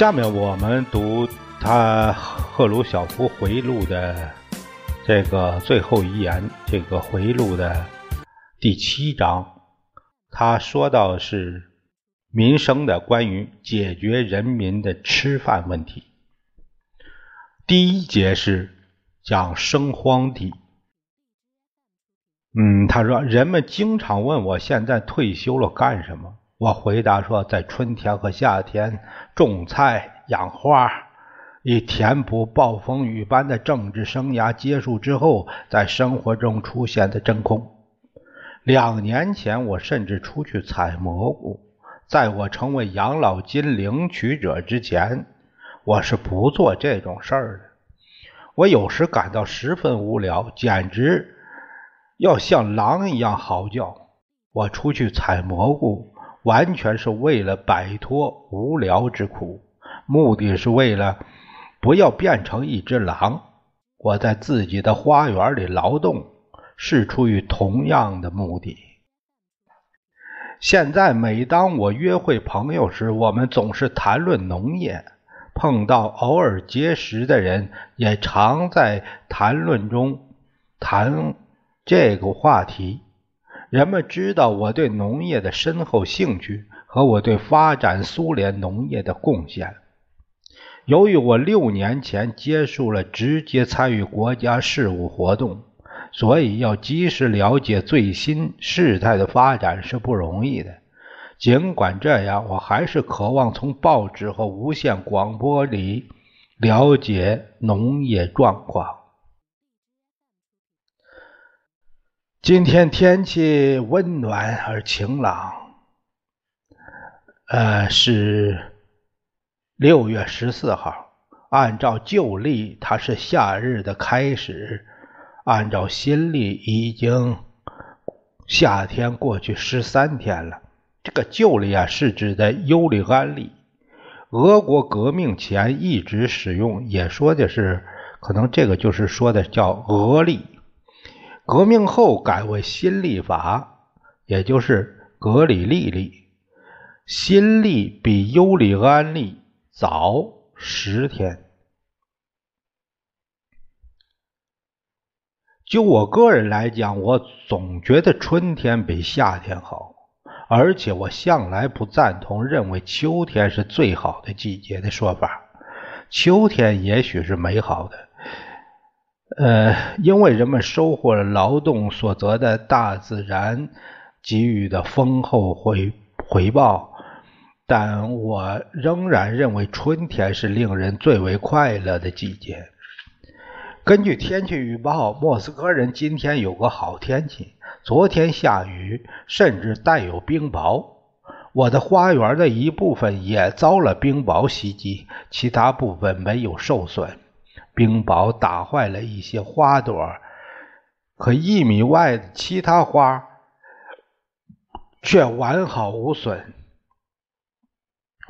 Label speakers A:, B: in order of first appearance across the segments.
A: 下面我们读他赫鲁晓夫回忆录的这个最后遗言，这个回忆录的第七章，他说到是民生的关于解决人民的吃饭问题。第一节是讲生荒地。嗯，他说人们经常问我现在退休了干什么。我回答说，在春天和夏天种菜养花，以填补暴风雨般的政治生涯结束之后在生活中出现的真空。两年前，我甚至出去采蘑菇。在我成为养老金领取者之前，我是不做这种事儿的。我有时感到十分无聊，简直要像狼一样嚎叫。我出去采蘑菇。完全是为了摆脱无聊之苦，目的是为了不要变成一只狼。我在自己的花园里劳动，是出于同样的目的。现在，每当我约会朋友时，我们总是谈论农业。碰到偶尔结识的人，也常在谈论中谈这个话题。人们知道我对农业的深厚兴趣和我对发展苏联农业的贡献。由于我六年前结束了直接参与国家事务活动，所以要及时了解最新事态的发展是不容易的。尽管这样，我还是渴望从报纸和无线广播里了解农业状况。今天天气温暖而晴朗，呃，是六月十四号。按照旧历，它是夏日的开始；按照新历，已经夏天过去十三天了。这个旧历啊，是指的尤里安历。俄国革命前一直使用，也说的是，可能这个就是说的叫俄历。革命后改为新历法，也就是格里历历。新历比尤里安历早十天。就我个人来讲，我总觉得春天比夏天好，而且我向来不赞同认为秋天是最好的季节的说法。秋天也许是美好的。呃，因为人们收获了劳动所得的大自然给予的丰厚回回报，但我仍然认为春天是令人最为快乐的季节。根据天气预报，莫斯科人今天有个好天气，昨天下雨，甚至带有冰雹。我的花园的一部分也遭了冰雹袭击，其他部分没有受损。冰雹打坏了一些花朵，可一米外的其他花却完好无损。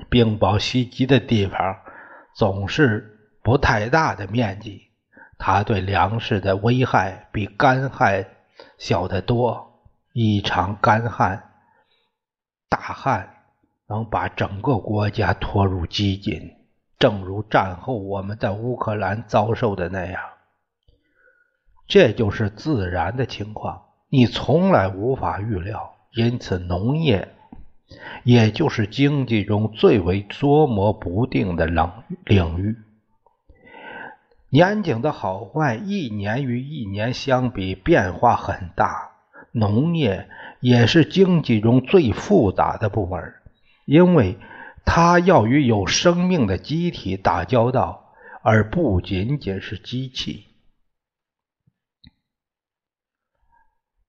A: 冰雹袭击的地方总是不太大的面积，它对粮食的危害比干旱小得多。一场干旱、大旱能把整个国家拖入饥馑。正如战后我们在乌克兰遭受的那样，这就是自然的情况，你从来无法预料。因此，农业也就是经济中最为捉摸不定的领领域。年景的好坏，一年与一年相比变化很大。农业也是经济中最复杂的部门，因为。它要与有生命的机体打交道，而不仅仅是机器。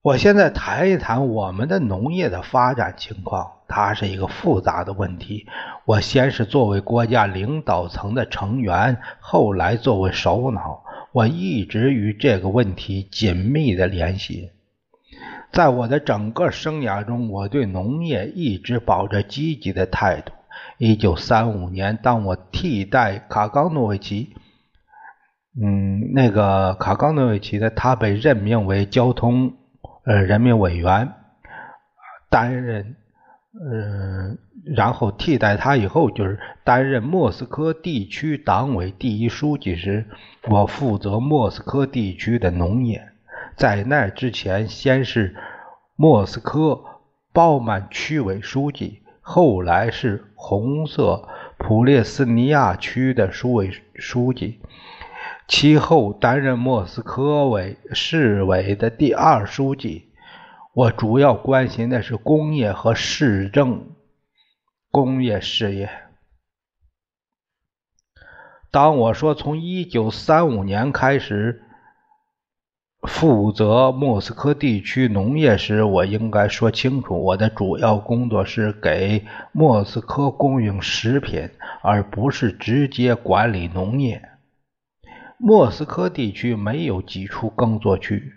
A: 我现在谈一谈我们的农业的发展情况，它是一个复杂的问题。我先是作为国家领导层的成员，后来作为首脑，我一直与这个问题紧密的联系。在我的整个生涯中，我对农业一直保着积极的态度。一九三五年，当我替代卡冈诺维奇。嗯，那个卡冈诺维奇呢？他被任命为交通呃人民委员，担任嗯，然后替代他以后就是担任莫斯科地区党委第一书记时，我负责莫斯科地区的农业。在那之前，先是莫斯科鲍曼区委书记，后来是红色普列斯尼亚区的书委书记。其后担任莫斯科委市委的第二书记。我主要关心的是工业和市政工业事业。当我说从一九三五年开始负责莫斯科地区农业时，我应该说清楚，我的主要工作是给莫斯科供应食品，而不是直接管理农业。莫斯科地区没有几处耕作区，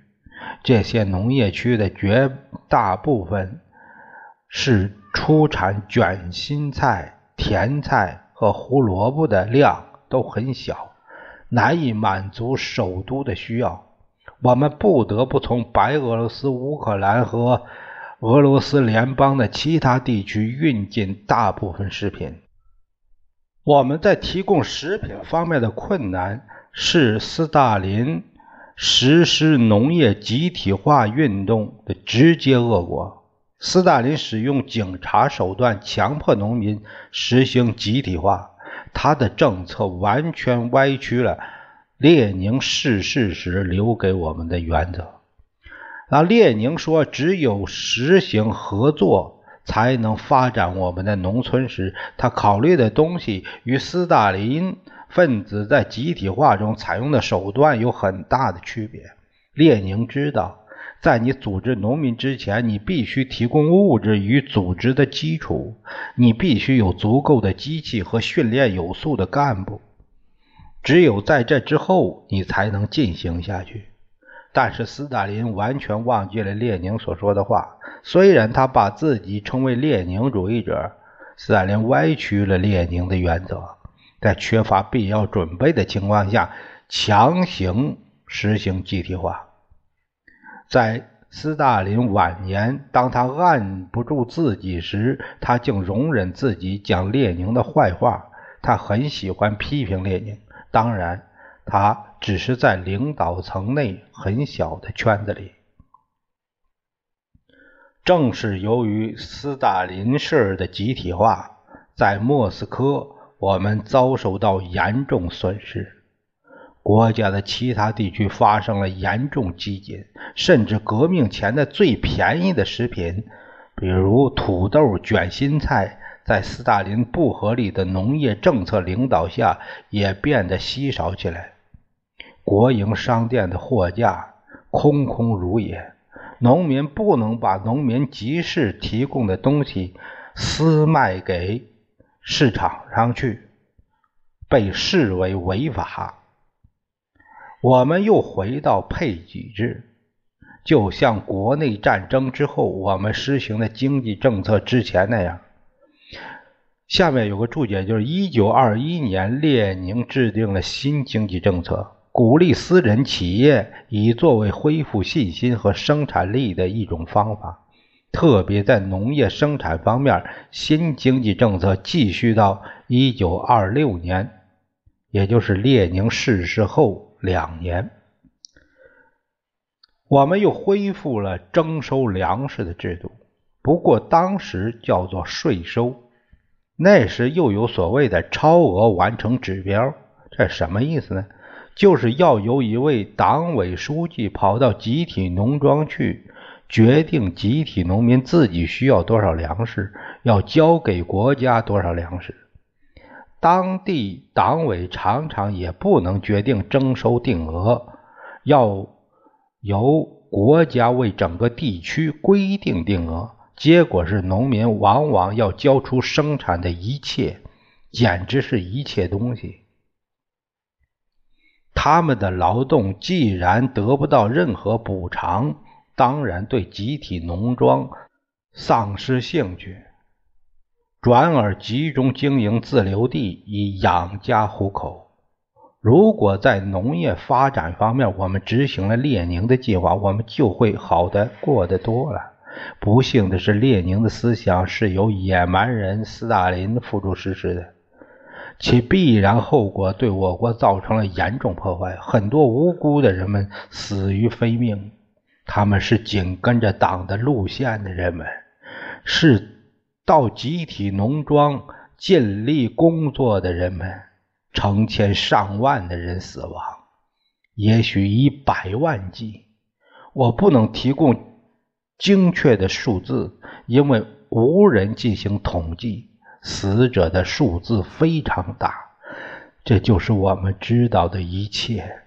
A: 这些农业区的绝大部分是出产卷心菜、甜菜和胡萝卜的量都很小，难以满足首都的需要。我们不得不从白俄罗斯、乌克兰和俄罗斯联邦的其他地区运进大部分食品。我们在提供食品方面的困难。是斯大林实施农业集体化运动的直接恶果。斯大林使用警察手段强迫农民实行集体化，他的政策完全歪曲了列宁逝世时留给我们的原则。那列宁说，只有实行合作才能发展我们的农村时，他考虑的东西与斯大林。分子在集体化中采用的手段有很大的区别。列宁知道，在你组织农民之前，你必须提供物质与组织的基础，你必须有足够的机器和训练有素的干部。只有在这之后，你才能进行下去。但是斯大林完全忘记了列宁所说的话。虽然他把自己称为列宁主义者，斯大林歪曲了列宁的原则。在缺乏必要准备的情况下，强行实行集体化。在斯大林晚年，当他按不住自己时，他竟容忍自己讲列宁的坏话。他很喜欢批评列宁，当然，他只是在领导层内很小的圈子里。正是由于斯大林式的集体化，在莫斯科。我们遭受到严重损失，国家的其他地区发生了严重饥馑，甚至革命前的最便宜的食品，比如土豆、卷心菜，在斯大林不合理的农业政策领导下也变得稀少起来。国营商店的货架空空如也，农民不能把农民集市提供的东西私卖给。市场上去，被视为违法。我们又回到配给制，就像国内战争之后我们实行的经济政策之前那样。下面有个注解，就是一九二一年，列宁制定了新经济政策，鼓励私人企业，以作为恢复信心和生产力的一种方法。特别在农业生产方面，新经济政策继续到一九二六年，也就是列宁逝世后两年，我们又恢复了征收粮食的制度，不过当时叫做税收。那时又有所谓的超额完成指标，这什么意思呢？就是要由一位党委书记跑到集体农庄去。决定集体农民自己需要多少粮食，要交给国家多少粮食。当地党委常常也不能决定征收定额，要由国家为整个地区规定定额，结果是农民往往要交出生产的一切，简直是一切东西。他们的劳动既然得不到任何补偿，当然对集体农庄丧失兴趣，转而集中经营自留地以养家糊口。如果在农业发展方面我们执行了列宁的计划，我们就会好的过得多了。不幸的是，列宁的思想是由野蛮人斯大林付诸实施的。其必然后果对我国造成了严重破坏，很多无辜的人们死于非命。他们是紧跟着党的路线的人们，是到集体农庄尽力工作的人们，成千上万的人死亡，也许以百万计。我不能提供精确的数字，因为无人进行统计。死者的数字非常大，这就是我们知道的一切。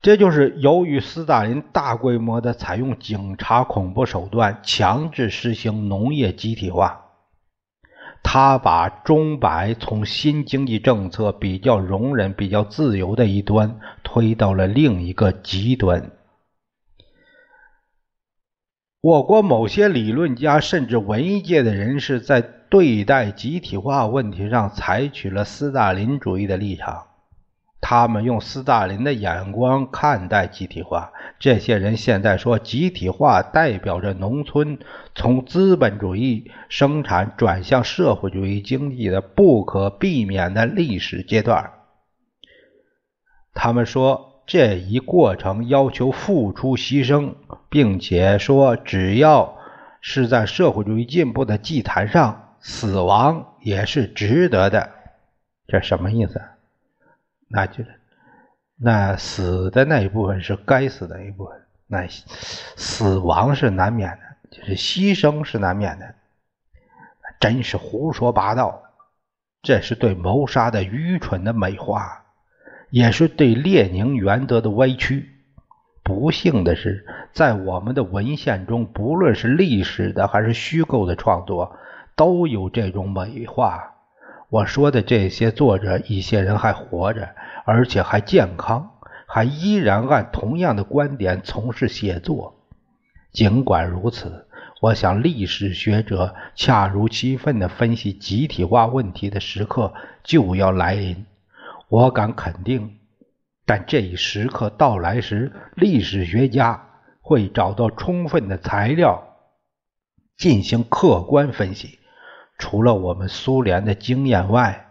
A: 这就是由于斯大林大规模的采用警察恐怖手段，强制实行农业集体化，他把钟摆从新经济政策比较容忍、比较自由的一端推到了另一个极端。我国某些理论家甚至文艺界的人士在对待集体化问题上采取了斯大林主义的立场，他们用斯大林的眼光看待集体化。这些人现在说，集体化代表着农村从资本主义生产转向社会主义经济的不可避免的历史阶段。他们说。这一过程要求付出牺牲，并且说，只要是在社会主义进步的祭坛上，死亡也是值得的。这什么意思？那就是，那死的那一部分是该死的一部分，那死亡是难免的，就是牺牲是难免的。真是胡说八道！这是对谋杀的愚蠢的美化。也是对列宁原则的歪曲。不幸的是，在我们的文献中，不论是历史的还是虚构的创作，都有这种美化。我说的这些作者，一些人还活着，而且还健康，还依然按同样的观点从事写作。尽管如此，我想历史学者恰如其分地分析集体化问题的时刻就要来临。我敢肯定，但这一时刻到来时，历史学家会找到充分的材料进行客观分析。除了我们苏联的经验外，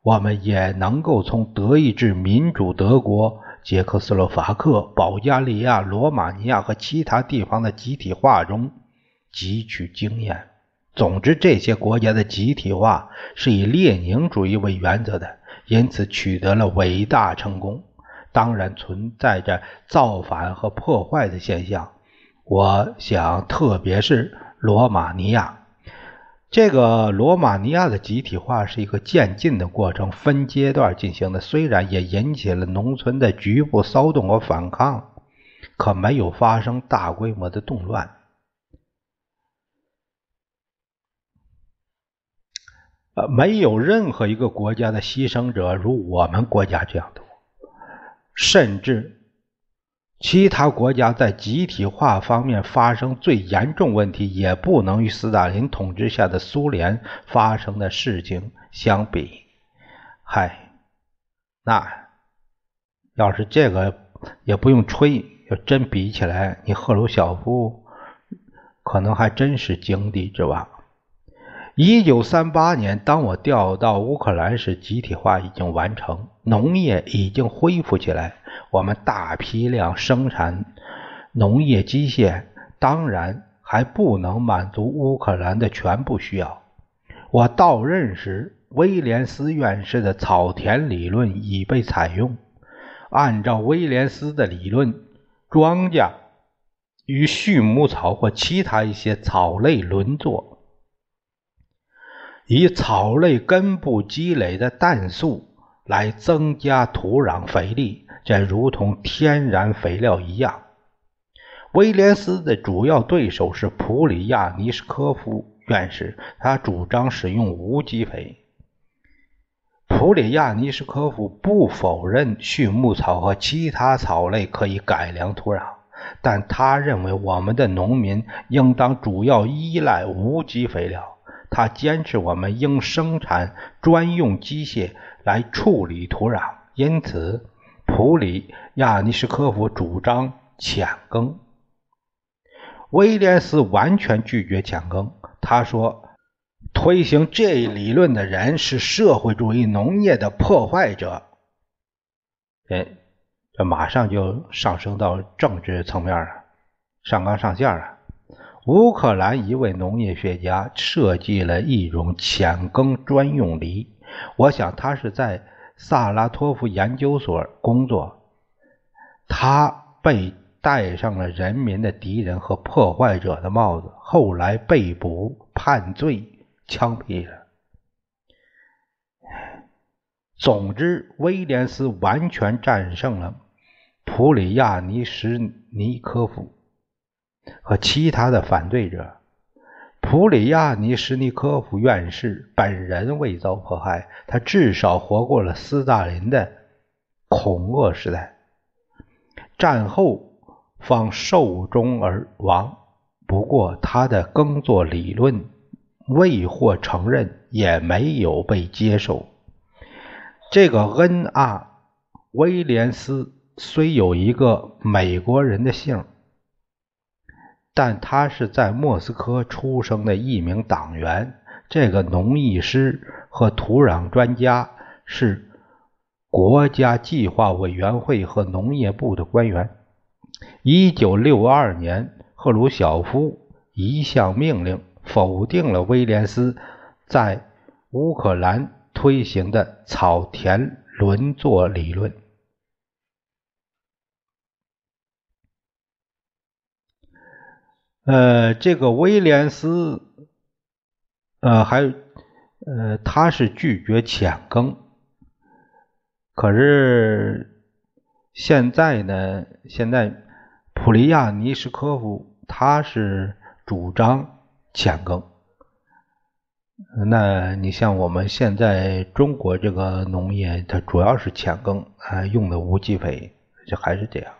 A: 我们也能够从德意志民主德国、捷克斯洛伐克、保加利亚、罗马尼亚和其他地方的集体化中汲取经验。总之，这些国家的集体化是以列宁主义为原则的。因此取得了伟大成功，当然存在着造反和破坏的现象。我想，特别是罗马尼亚，这个罗马尼亚的集体化是一个渐进的过程，分阶段进行的。虽然也引起了农村的局部骚动和反抗，可没有发生大规模的动乱。呃，没有任何一个国家的牺牲者如我们国家这样多，甚至其他国家在集体化方面发生最严重问题，也不能与斯大林统治下的苏联发生的事情相比。嗨，那要是这个也不用吹，要真比起来，你赫鲁晓夫可能还真是井底之蛙。一九三八年，当我调到乌克兰时，集体化已经完成，农业已经恢复起来。我们大批量生产农业机械，当然还不能满足乌克兰的全部需要。我到任时，威廉斯院士的草田理论已被采用。按照威廉斯的理论，庄稼与畜牧草或其他一些草类轮作。以草类根部积累的氮素来增加土壤肥力，这如同天然肥料一样。威廉斯的主要对手是普里亚尼什科夫院士，他主张使用无机肥。普里亚尼什科夫不否认畜牧草和其他草类可以改良土壤，但他认为我们的农民应当主要依赖无机肥料。他坚持我们应生产专用机械来处理土壤，因此普里亚尼什科夫主张浅耕。威廉斯完全拒绝浅耕。他说：“推行这一理论的人是社会主义农业的破坏者。”哎，这马上就上升到政治层面了，上纲上线了。乌克兰一位农业学家设计了一种浅耕专用犁，我想他是在萨拉托夫研究所工作。他被。戴上了人民的敌人和破坏者的帽子，后来被捕、判罪、枪毙了。总之，威廉斯完全战胜了普里亚尼什尼科夫和其他的反对者。普里亚尼什尼科夫院士本人未遭迫害，他至少活过了斯大林的恐恶时代。战后。方寿终而亡。不过，他的耕作理论未获承认，也没有被接受。这个恩阿威廉斯虽有一个美国人的姓，但他是在莫斯科出生的一名党员。这个农艺师和土壤专家是国家计划委员会和农业部的官员。一九六二年，赫鲁晓夫一项命令否定了威廉斯在乌克兰推行的草田轮作理论。呃，这个威廉斯，呃，还呃，他是拒绝浅耕，可是现在呢，现在。普利亚尼什科夫，他是主张浅耕。那你像我们现在中国这个农业，它主要是浅耕，啊，用的无机肥，就还是这样。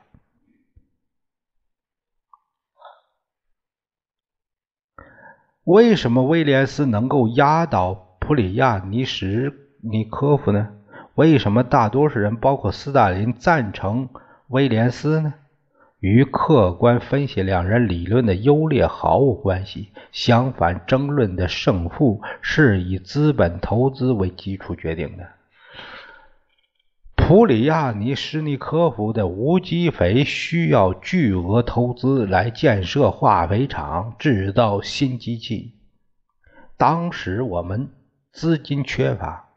A: 为什么威廉斯能够压倒普里亚尼什尼科夫呢？为什么大多数人，包括斯大林，赞成威廉斯呢？与客观分析两人理论的优劣毫无关系。相反，争论的胜负是以资本投资为基础决定的。普里亚尼什尼科夫的无机肥需要巨额投资来建设化肥厂、制造新机器。当时我们资金缺乏，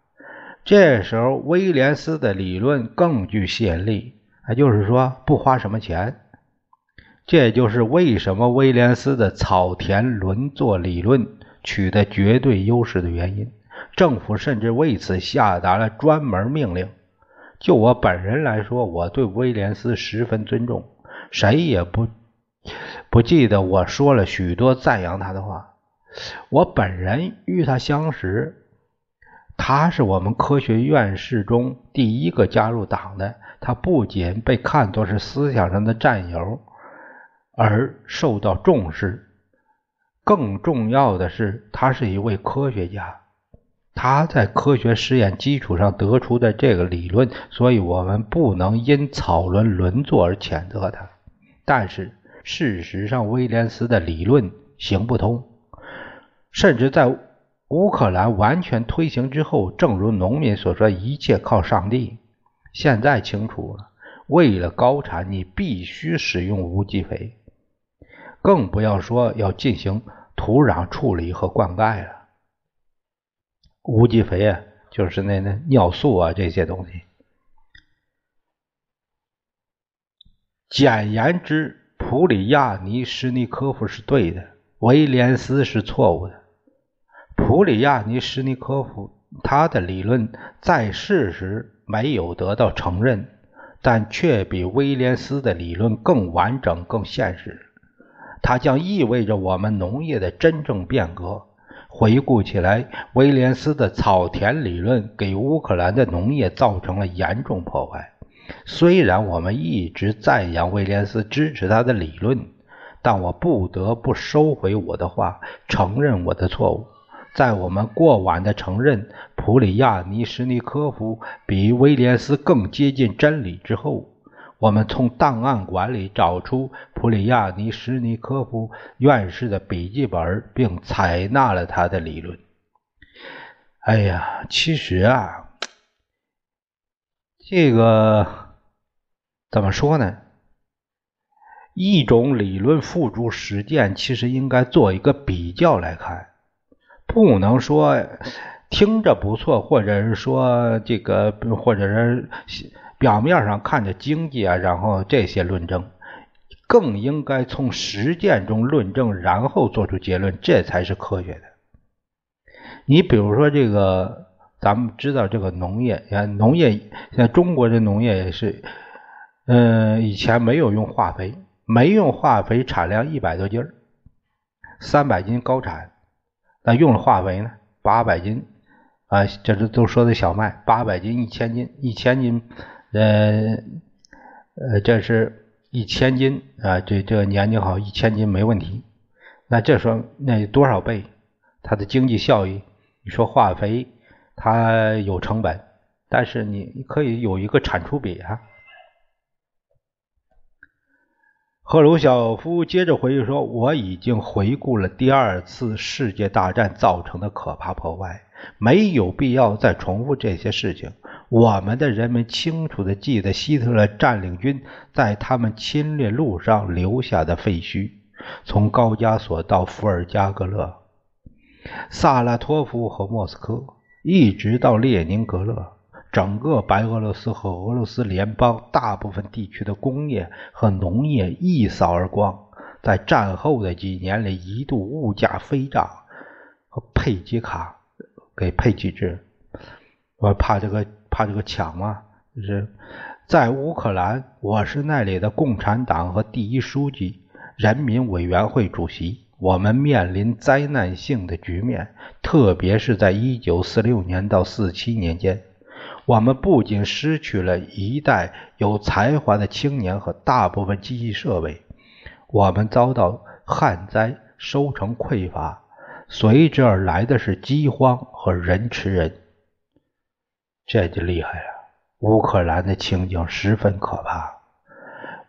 A: 这时候威廉斯的理论更具吸引力。也就是说，不花什么钱。这就是为什么威廉斯的草田轮作理论取得绝对优势的原因。政府甚至为此下达了专门命令。就我本人来说，我对威廉斯十分尊重，谁也不不记得我说了许多赞扬他的话。我本人与他相识，他是我们科学院士中第一个加入党的。他不仅被看作是思想上的战友。而受到重视。更重要的是，他是一位科学家，他在科学实验基础上得出的这个理论，所以我们不能因草轮轮作而谴责他。但是事实上，威廉斯的理论行不通，甚至在乌克兰完全推行之后，正如农民所说，一切靠上帝。现在清楚了，为了高产，你必须使用无机肥。更不要说要进行土壤处理和灌溉了。无机肥啊，就是那那尿素啊这些东西。简言之，普里亚尼什尼科夫是对的，威廉斯是错误的。普里亚尼什尼科夫他的理论在世时没有得到承认，但却比威廉斯的理论更完整、更现实。它将意味着我们农业的真正变革。回顾起来，威廉斯的草田理论给乌克兰的农业造成了严重破坏。虽然我们一直赞扬威廉斯，支持他的理论，但我不得不收回我的话，承认我的错误。在我们过晚的承认普里亚尼什尼科夫比威廉斯更接近真理之后，我们从档案馆里找出普里亚尼什尼科夫院士的笔记本，并采纳了他的理论。哎呀，其实啊，这个怎么说呢？一种理论付诸实践，其实应该做一个比较来看，不能说听着不错，或者是说这个，或者是。表面上看着经济啊，然后这些论证，更应该从实践中论证，然后做出结论，这才是科学的。你比如说这个，咱们知道这个农业，像农业，像中国的农业也是，嗯，以前没有用化肥，没用化肥，产量一百多斤，三百斤高产，那用了化肥呢，八百斤，啊，这是都说的小麦，八百斤，一千斤，一千斤。呃呃，这是一千斤啊，这这年景好，一千斤没问题。那这说那多少倍？它的经济效益？你说化肥它有成本，但是你可以有一个产出比啊。赫鲁晓夫接着回忆说：“我已经回顾了第二次世界大战造成的可怕破坏，没有必要再重复这些事情。”我们的人们清楚地记得希特勒占领军在他们侵略路上留下的废墟，从高加索到伏尔加格勒、萨拉托夫和莫斯科，一直到列宁格勒，整个白俄罗斯和俄罗斯联邦大部分地区的工业和农业一扫而光。在战后的几年里，一度物价飞涨，和佩吉卡给佩吉制，我怕这个。怕这个抢吗？就是在乌克兰，我是那里的共产党和第一书记、人民委员会主席。我们面临灾难性的局面，特别是在1946年到47年间，我们不仅失去了一代有才华的青年和大部分机器设备，我们遭到旱灾、收成匮乏，随之而来的是饥荒和人吃人。这就厉害了，乌克兰的情景十分可怕，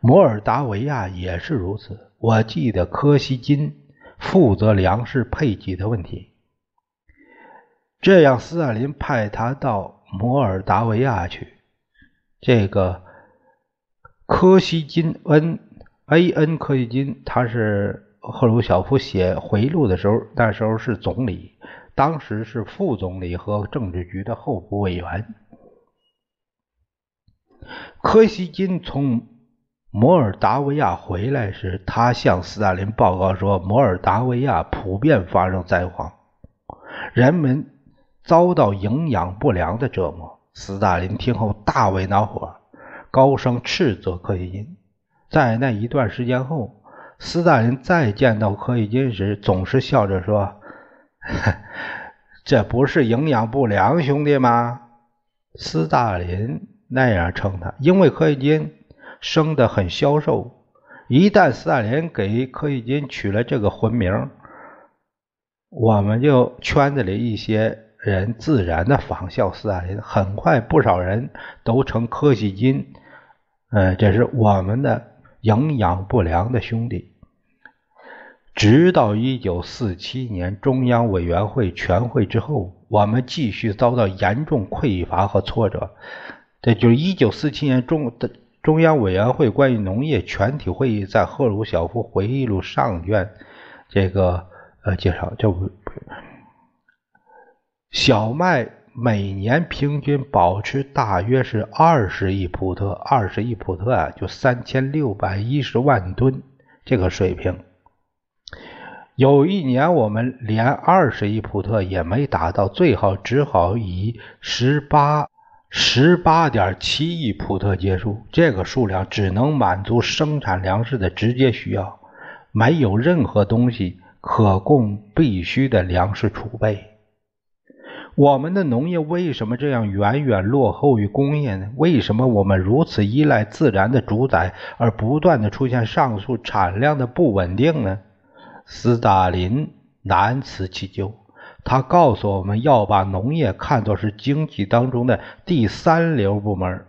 A: 摩尔达维亚也是如此。我记得柯西金负责粮食配给的问题，这样斯大林派他到摩尔达维亚去。这个柯西金恩 A N 柯西金，他是赫鲁晓夫写回忆录的时候，那时候是总理。当时是副总理和政治局的候补委员。柯西金从摩尔达维亚回来时，他向斯大林报告说，摩尔达维亚普遍发生灾荒，人们遭到营养不良的折磨。斯大林听后大为恼火，高声斥责柯西金。在那一段时间后，斯大林再见到柯西金时，总是笑着说。这不是营养不良，兄弟吗？斯大林那样称他，因为柯西金生得很消瘦。一旦斯大林给柯西金取了这个魂名，我们就圈子里一些人自然的仿效斯大林。很快，不少人都称柯西金，嗯，这是我们的营养不良的兄弟。直到一九四七年中央委员会全会之后，我们继续遭到严重匮乏和挫折。这就是一九四七年中的中央委员会关于农业全体会议在赫鲁晓夫回忆录上卷这个呃介绍，就小麦每年平均保持大约是二十亿普特，二十亿普特啊，就三千六百一十万吨这个水平。有一年，我们连二十亿普特也没达到，最好只好以十八十八点七亿普特结束，这个数量只能满足生产粮食的直接需要，没有任何东西可供必须的粮食储备。我们的农业为什么这样远远落后于工业呢？为什么我们如此依赖自然的主宰，而不断的出现上述产量的不稳定呢？斯大林难辞其咎。他告诉我们要把农业看作是经济当中的第三流部门，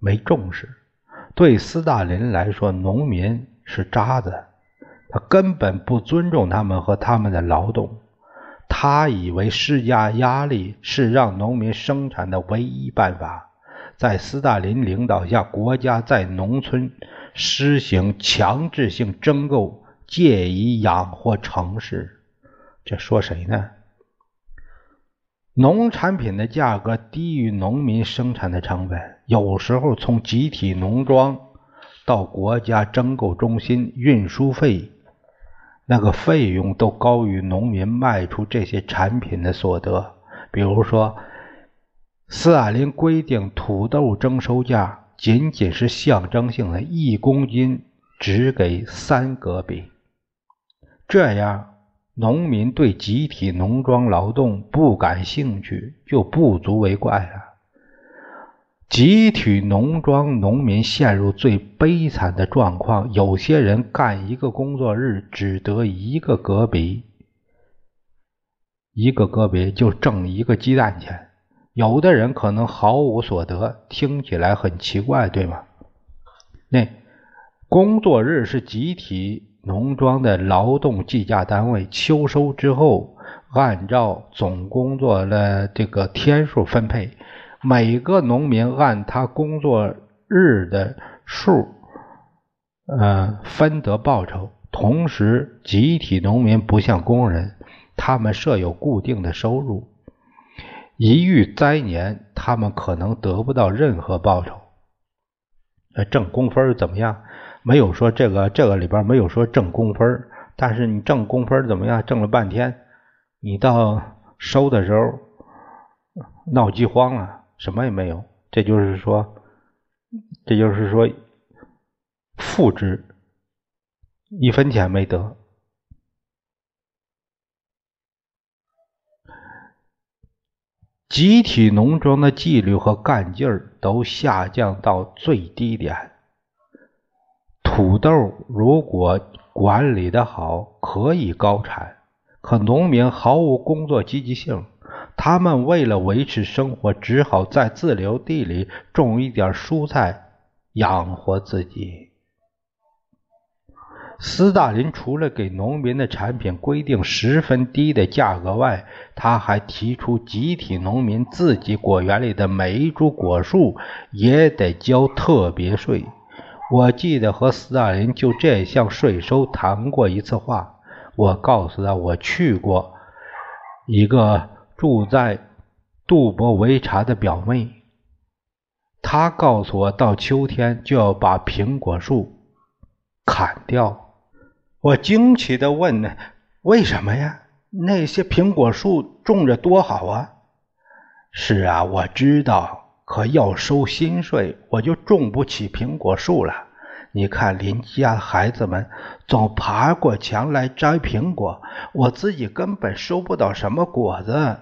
A: 没重视。对斯大林来说，农民是渣子，他根本不尊重他们和他们的劳动。他以为施加压力是让农民生产的唯一办法。在斯大林领导下，国家在农村实行强制性征购，借以养活城市。这说谁呢？农产品的价格低于农民生产的成本，有时候从集体农庄到国家征购中心，运输费那个费用都高于农民卖出这些产品的所得。比如说，斯大林规定土豆征收价仅仅是象征性的，一公斤只给三戈比，这样。农民对集体农庄劳动不感兴趣，就不足为怪了。集体农庄农民陷入最悲惨的状况：有些人干一个工作日只得一个戈比，一个戈比就挣一个鸡蛋钱；有的人可能毫无所得，听起来很奇怪，对吗？那工作日是集体。农庄的劳动计价单位秋收之后，按照总工作的这个天数分配，每个农民按他工作日的数，呃，分得报酬。同时，集体农民不像工人，他们设有固定的收入。一遇灾年，他们可能得不到任何报酬。呃，挣工分怎么样？没有说这个这个里边没有说挣工分，但是你挣工分怎么样？挣了半天，你到收的时候闹饥荒了，什么也没有。这就是说，这就是说，负值，一分钱没得。集体农庄的纪律和干劲儿都下降到最低点。土豆如果管理的好，可以高产。可农民毫无工作积极性，他们为了维持生活，只好在自留地里种一点蔬菜养活自己。斯大林除了给农民的产品规定十分低的价格外，他还提出集体农民自己果园里的每一株果树也得交特别税。我记得和斯大林就这项税收谈过一次话。我告诉他，我去过一个住在杜博维察的表妹，她告诉我，到秋天就要把苹果树砍掉。我惊奇地问：“呢，为什么呀？那些苹果树种着多好啊！”是啊，我知道。可要收新税，我就种不起苹果树了。你看邻家孩子们总爬过墙来摘苹果，我自己根本收不到什么果子。